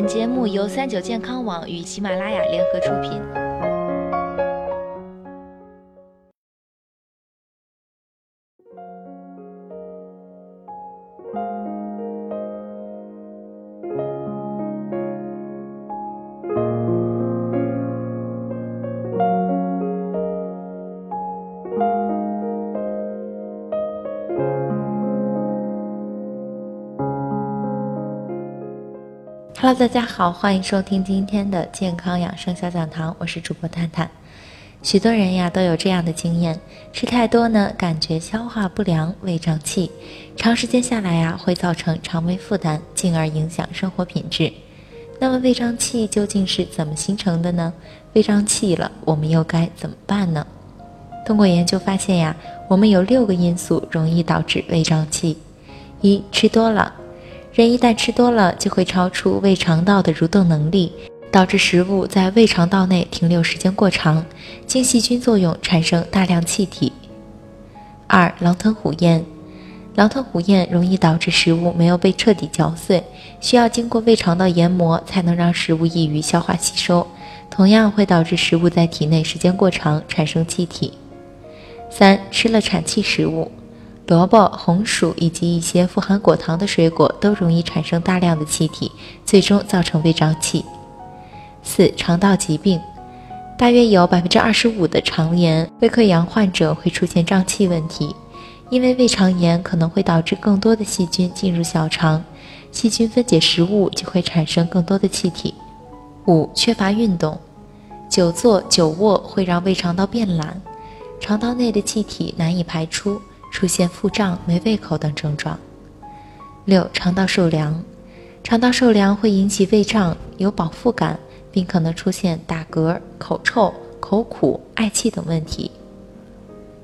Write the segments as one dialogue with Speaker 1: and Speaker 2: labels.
Speaker 1: 本节目由三九健康网与喜马拉雅联合出品。Hello，大家好，欢迎收听今天的健康养生小讲堂，我是主播探探。许多人呀都有这样的经验，吃太多呢，感觉消化不良、胃胀气，长时间下来呀会造成肠胃负担，进而影响生活品质。那么胃胀气究竟是怎么形成的呢？胃胀气了，我们又该怎么办呢？通过研究发现呀，我们有六个因素容易导致胃胀气：一、吃多了。人一旦吃多了，就会超出胃肠道的蠕动能力，导致食物在胃肠道内停留时间过长，经细菌作用产生大量气体。二、狼吞虎咽，狼吞虎咽容易导致食物没有被彻底嚼碎，需要经过胃肠道研磨才能让食物易于消化吸收，同样会导致食物在体内时间过长产生气体。三、吃了产气食物。萝卜、红薯以及一些富含果糖的水果都容易产生大量的气体，最终造成胃胀气。四、肠道疾病，大约有百分之二十五的肠炎、胃溃疡患者会出现胀气问题，因为胃肠炎可能会导致更多的细菌进入小肠，细菌分解食物就会产生更多的气体。五、缺乏运动，久坐久卧会让胃肠道变懒，肠道内的气体难以排出。出现腹胀、没胃口等症状。六、肠道受凉，肠道受凉会引起胃胀、有饱腹感，并可能出现打嗝、口臭、口苦、嗳气等问题。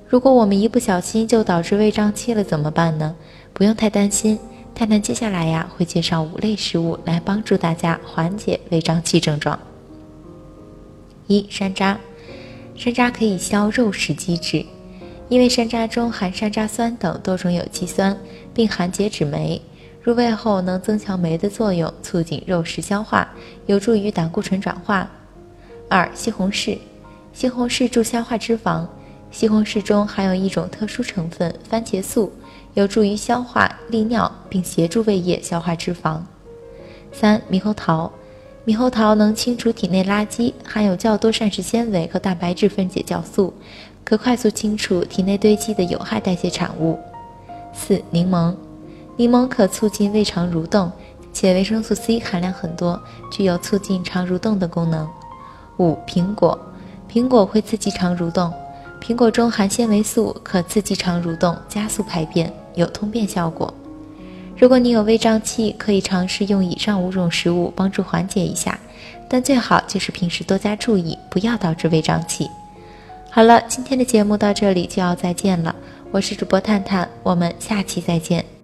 Speaker 1: 如果我们一不小心就导致胃胀气了，怎么办呢？不用太担心，太太接下来呀会介绍五类食物来帮助大家缓解胃胀气症状。一、山楂，山楂可以消肉食积滞。因为山楂中含山楂酸等多种有机酸，并含解脂酶，入胃后能增强酶的作用，促进肉食消化，有助于胆固醇转化。二、西红柿，西红柿助消化脂肪，西红柿中含有一种特殊成分番茄素，有助于消化利尿，并协助胃液消化脂肪。三、猕猴桃，猕猴桃能清除体内垃圾，含有较多膳食纤维和蛋白质分解酵素。可快速清除体内堆积的有害代谢产物。四、柠檬，柠檬可促进胃肠蠕动，且维生素 C 含量很多，具有促进肠蠕动的功能。五、苹果，苹果会刺激肠蠕动，苹果中含纤维素，可刺激肠蠕动，加速排便，有通便效果。如果你有胃胀气，可以尝试用以上五种食物帮助缓解一下，但最好就是平时多加注意，不要导致胃胀气。好了，今天的节目到这里就要再见了。我是主播探探，我们下期再见。